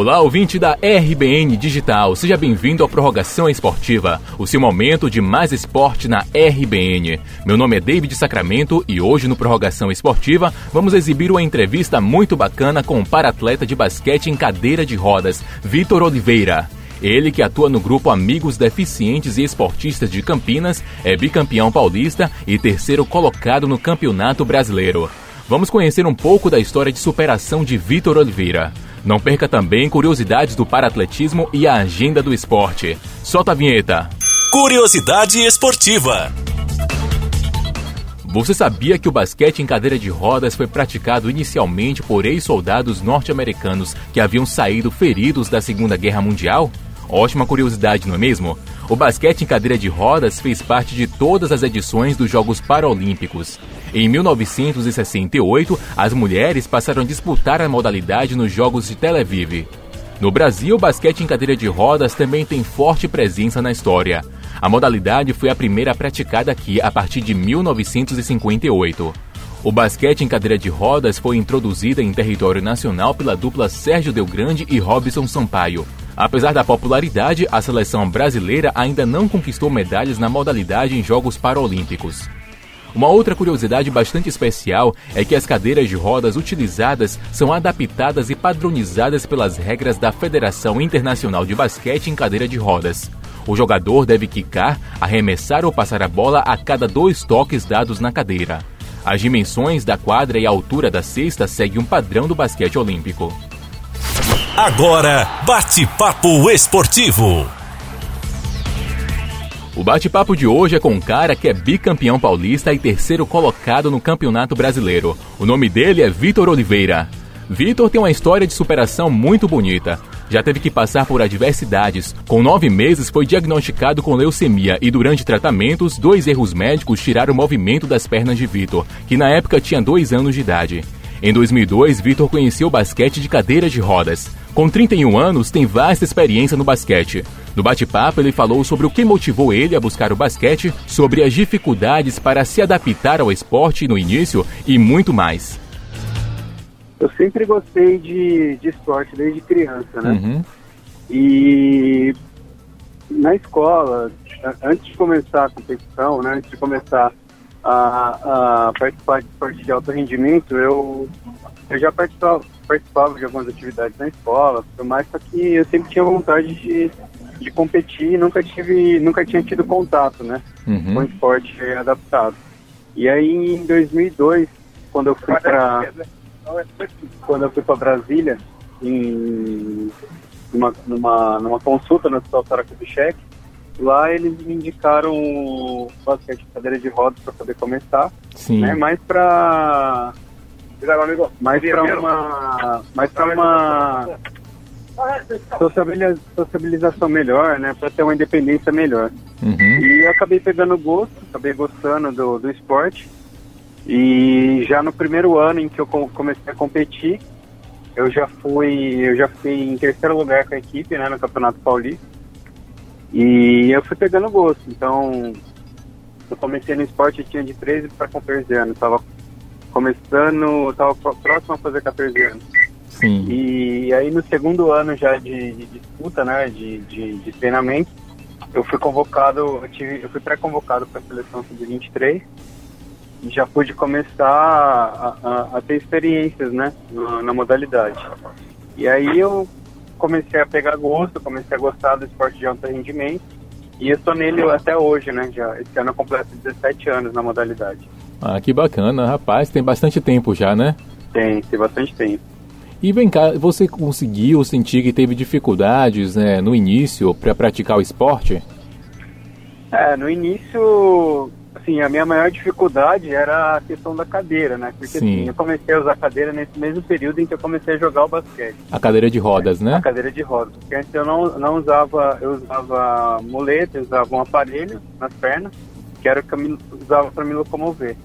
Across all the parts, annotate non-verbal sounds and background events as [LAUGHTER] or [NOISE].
Olá, ouvinte da RBN Digital. Seja bem-vindo à Prorrogação Esportiva, o seu momento de mais esporte na RBN. Meu nome é David Sacramento e hoje no Prorrogação Esportiva vamos exibir uma entrevista muito bacana com o para-atleta de basquete em cadeira de rodas, Vitor Oliveira. Ele, que atua no grupo Amigos Deficientes e Esportistas de Campinas, é bicampeão paulista e terceiro colocado no Campeonato Brasileiro. Vamos conhecer um pouco da história de superação de Vitor Oliveira. Não perca também curiosidades do paratletismo e a agenda do esporte. Solta a vinheta. Curiosidade esportiva. Você sabia que o basquete em cadeira de rodas foi praticado inicialmente por ex-soldados norte-americanos que haviam saído feridos da Segunda Guerra Mundial? Ótima curiosidade, não é mesmo? O basquete em cadeira de rodas fez parte de todas as edições dos Jogos Paralímpicos. Em 1968, as mulheres passaram a disputar a modalidade nos Jogos de Tel Aviv. No Brasil, o basquete em cadeira de rodas também tem forte presença na história. A modalidade foi a primeira praticada aqui a partir de 1958. O basquete em cadeira de rodas foi introduzida em território nacional pela dupla Sérgio Delgrande e Robson Sampaio. Apesar da popularidade, a seleção brasileira ainda não conquistou medalhas na modalidade em Jogos Paralímpicos. Uma outra curiosidade bastante especial é que as cadeiras de rodas utilizadas são adaptadas e padronizadas pelas regras da Federação Internacional de Basquete em cadeira de rodas. O jogador deve quicar, arremessar ou passar a bola a cada dois toques dados na cadeira. As dimensões da quadra e a altura da cesta seguem um padrão do basquete olímpico. Agora, bate-papo esportivo. O bate-papo de hoje é com um cara que é bicampeão paulista e terceiro colocado no Campeonato Brasileiro. O nome dele é Vitor Oliveira. Vitor tem uma história de superação muito bonita. Já teve que passar por adversidades. Com nove meses, foi diagnosticado com leucemia e, durante tratamentos, dois erros médicos tiraram o movimento das pernas de Vitor, que na época tinha dois anos de idade. Em 2002, Vitor conheceu o basquete de cadeira de rodas. Com 31 anos, tem vasta experiência no basquete. No bate-papo, ele falou sobre o que motivou ele a buscar o basquete, sobre as dificuldades para se adaptar ao esporte no início e muito mais. Eu sempre gostei de, de esporte desde criança, né? Uhum. E na escola, antes de começar a competição, né, antes de começar a, a participar de esporte de alto rendimento, eu, eu já participava, participava de algumas atividades na escola, mas só que eu sempre tinha vontade de, de competir e nunca tive, nunca tinha tido contato, né, uhum. com esporte adaptado. E aí em 2002, quando eu fui para quando eu fui para Brasília em numa, numa, numa consulta no Hospital Saracubicek, Lá eles me indicaram basquete de cadeira de rodas para poder começar. Sim. Né? Mais para mais para uma mais para uma sociabilização melhor, né, para ter uma independência melhor. Uhum. E eu acabei pegando gosto, acabei gostando do, do esporte. E já no primeiro ano em que eu comecei a competir, eu já fui eu já fui em terceiro lugar com a equipe, né, no Campeonato Paulista. E eu fui pegando gosto. Então, eu comecei no esporte, eu tinha de 13 para 14 anos. Estava começando, estava próximo a fazer 14 anos. Sim. E aí no segundo ano já de, de disputa, né, de, de, de, treinamento, eu fui convocado, eu, tive, eu fui pré-convocado para a seleção sub-23 e já pude começar a, a, a ter experiências, né, na, na modalidade. E aí eu comecei a pegar gosto, comecei a gostar do esporte de alto rendimento. E eu estou nele até hoje, né? Já, esse ano eu completo 17 anos na modalidade. Ah, que bacana, rapaz, tem bastante tempo já, né? Tem, tem bastante tempo. E vem cá, você conseguiu sentir que teve dificuldades né, no início para praticar o esporte? É, no início assim, a minha maior dificuldade era a questão da cadeira, né? Porque Sim. assim, eu comecei a usar cadeira nesse mesmo período em que eu comecei a jogar o basquete. A cadeira de rodas, né? A cadeira de rodas. Porque antes eu não, não usava, eu usava muleta, eu usava um aparelho nas pernas, que era o que eu usava para me locomover.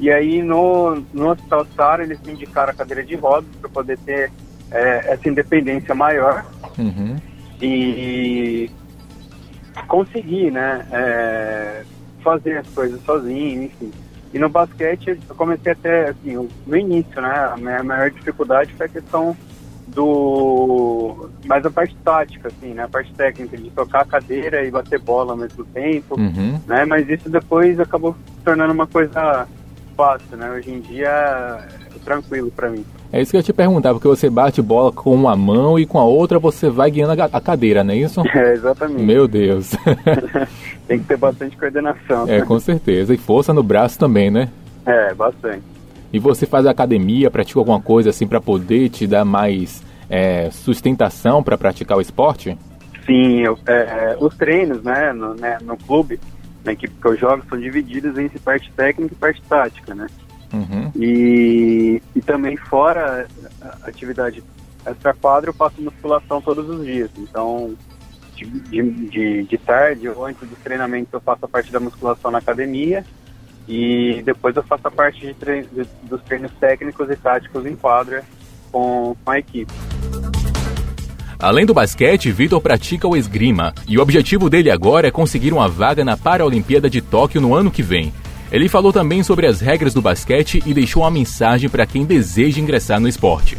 E aí no, no Hospital Sara eles me indicaram a cadeira de rodas para poder ter é, essa independência maior uhum. e conseguir, né, é, fazer as coisas sozinho, enfim. E no basquete eu comecei até, assim, no início, né, a minha maior dificuldade foi a questão do mais a parte tática, assim, né, a parte técnica de tocar a cadeira e bater bola ao mesmo tempo, uhum. né, mas isso depois acabou se tornando uma coisa fácil, né, hoje em dia é tranquilo para mim. É isso que eu ia te perguntar, porque você bate bola com uma mão e com a outra você vai guiando a cadeira, não é isso? [LAUGHS] É, exatamente. Meu Deus. [LAUGHS] [LAUGHS] Tem que ter bastante coordenação. É, com certeza. E força no braço também, né? É, bastante. E você faz academia, pratica alguma coisa assim para poder te dar mais é, sustentação para praticar o esporte? Sim, eu, é, os treinos, né, no, né, no clube, na equipe que eu jogo, são divididos entre parte técnica e parte tática, né? Uhum. E, e também fora a atividade extra-quadra, eu faço musculação todos os dias. Então, de, de, de, tarde ou antes do treinamento, eu faço a parte da musculação na academia e depois eu faço a parte de treino, de, dos treinos técnicos e táticos em quadra com, com a equipe. Além do basquete, Vitor pratica o esgrima e o objetivo dele agora é conseguir uma vaga na Paralimpíada de Tóquio no ano que vem. Ele falou também sobre as regras do basquete e deixou uma mensagem para quem deseja ingressar no esporte.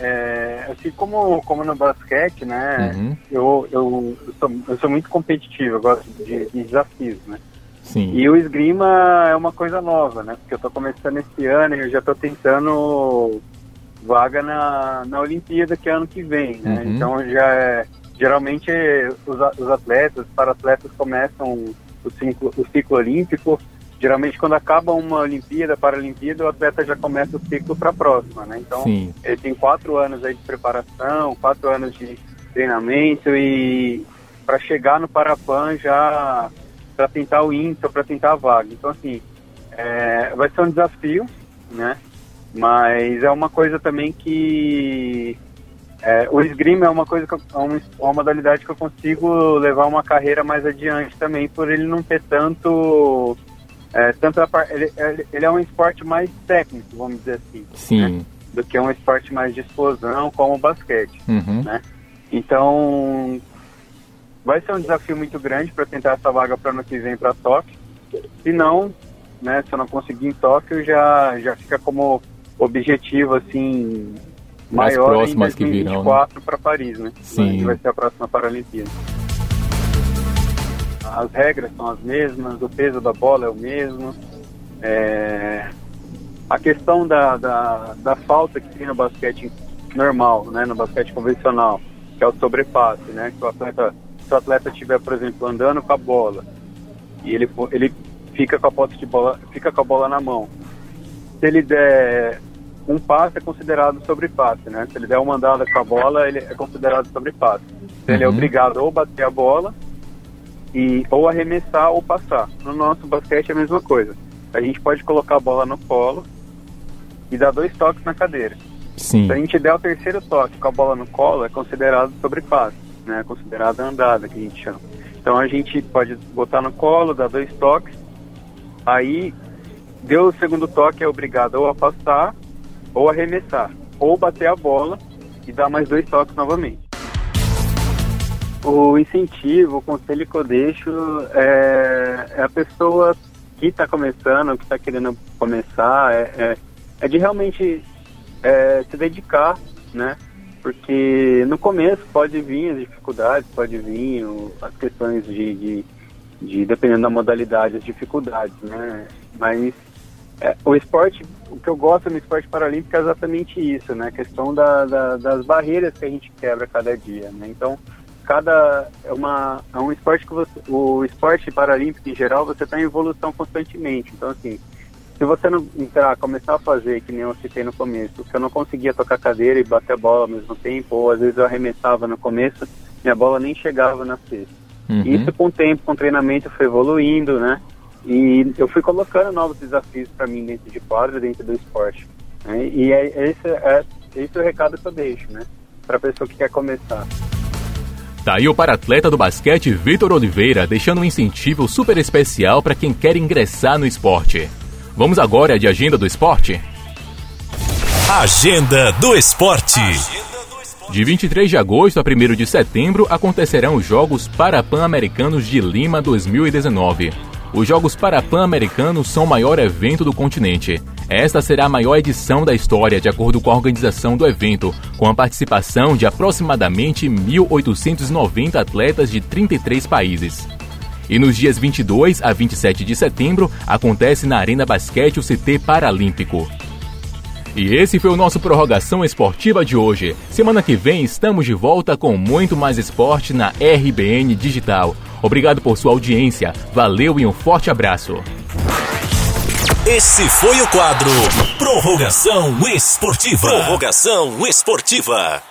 É, assim como, como no basquete, né, uhum. eu, eu, eu, sou, eu sou muito competitivo, eu gosto de, de desafios, né. Sim. E o esgrima é uma coisa nova, né? Porque eu estou começando esse ano e eu já estou tentando vaga na, na Olimpíada que é ano que vem, né? Uhum. Então já é, geralmente os, os atletas, para atletas começam o ciclo, o ciclo olímpico, geralmente quando acaba uma Olimpíada, Paralimpíada, o atleta já começa o ciclo para a próxima, né? Então, Sim. ele tem quatro anos aí de preparação, quatro anos de treinamento e para chegar no Parapan já para tentar o índice, para tentar a vaga. Então, assim, é, vai ser um desafio, né? Mas é uma coisa também que é, o esgrima é uma coisa, é uma, uma modalidade que eu consigo levar uma carreira mais adiante também, por ele não ter tanto, é, tanto a, ele, ele, é um esporte mais técnico, vamos dizer assim, Sim. Né? do que um esporte mais de explosão como o basquete, uhum. né? Então, vai ser um desafio muito grande para tentar essa vaga para ano que vem para Tóquio. Se não, né, se eu não conseguir em Tóquio, já já fica como objetivo assim mais maior próximas em 2024 né? para Paris, né? Sim. Que vai ser a próxima Paralimpíada. As regras são as mesmas, o peso da bola é o mesmo. É... A questão da, da, da falta que tem no basquete normal, né? No basquete convencional, que é o sobrepasse, né? Que o atleta, se o atleta estiver, por exemplo, andando com a bola e ele, ele fica com a posse de bola, fica com a bola na mão. Se ele der um passe é considerado sobre passe, né? Se ele der uma andada com a bola, ele é considerado sobre passe. Uhum. Ele é uhum. obrigado ou bater a bola e ou arremessar ou passar. No nosso basquete é a mesma coisa. A gente pode colocar a bola no colo e dar dois toques na cadeira. Sim. Se a gente der o terceiro toque com a bola no colo, é considerado sobre passe, né? É considerado andada que a gente chama. Então a gente pode botar no colo, dar dois toques, aí deu o segundo toque é obrigado ou a passar ou arremessar, ou bater a bola e dar mais dois toques novamente. O incentivo, o conselho que eu deixo é, é a pessoa que está começando, que está querendo começar, é, é, é de realmente é, se dedicar, né? Porque no começo pode vir as dificuldades, pode vir o, as questões de, de, de, dependendo da modalidade, as dificuldades, né? Mas é, o esporte, o que eu gosto no esporte paralímpico é exatamente isso, né? A questão da, da, das barreiras que a gente quebra cada dia, né? Então, cada é uma é um esporte que você, o esporte paralímpico em geral você está em evolução constantemente. Então, assim, se você não entrar, começar a fazer que nem eu citei no começo, se eu não conseguia tocar cadeira e bater a bola ao mesmo tempo, ou às vezes eu arremessava no começo, minha bola nem chegava na cesta. Uhum. Isso com o tempo, com o treinamento, foi evoluindo, né? E eu fui colocando novos desafios para mim dentro de quadra, dentro do esporte. Né? E é, esse, é, esse é o recado que eu deixo, né? Para a pessoa que quer começar. Tá aí o para-atleta do basquete Vitor Oliveira, deixando um incentivo super especial para quem quer ingressar no esporte. Vamos agora de agenda do esporte. Agenda do esporte. De 23 de agosto a 1 de setembro acontecerão os Jogos Parapan-Americanos de Lima 2019. Os Jogos Parapan-Americanos são o maior evento do continente. Esta será a maior edição da história, de acordo com a organização do evento, com a participação de aproximadamente 1.890 atletas de 33 países. E nos dias 22 a 27 de setembro acontece na Arena Basquete o CT Paralímpico. E esse foi o nosso Prorrogação Esportiva de hoje. Semana que vem estamos de volta com muito mais esporte na RBN Digital. Obrigado por sua audiência, valeu e um forte abraço. Esse foi o quadro Prorrogação Esportiva. Prorrogação Esportiva.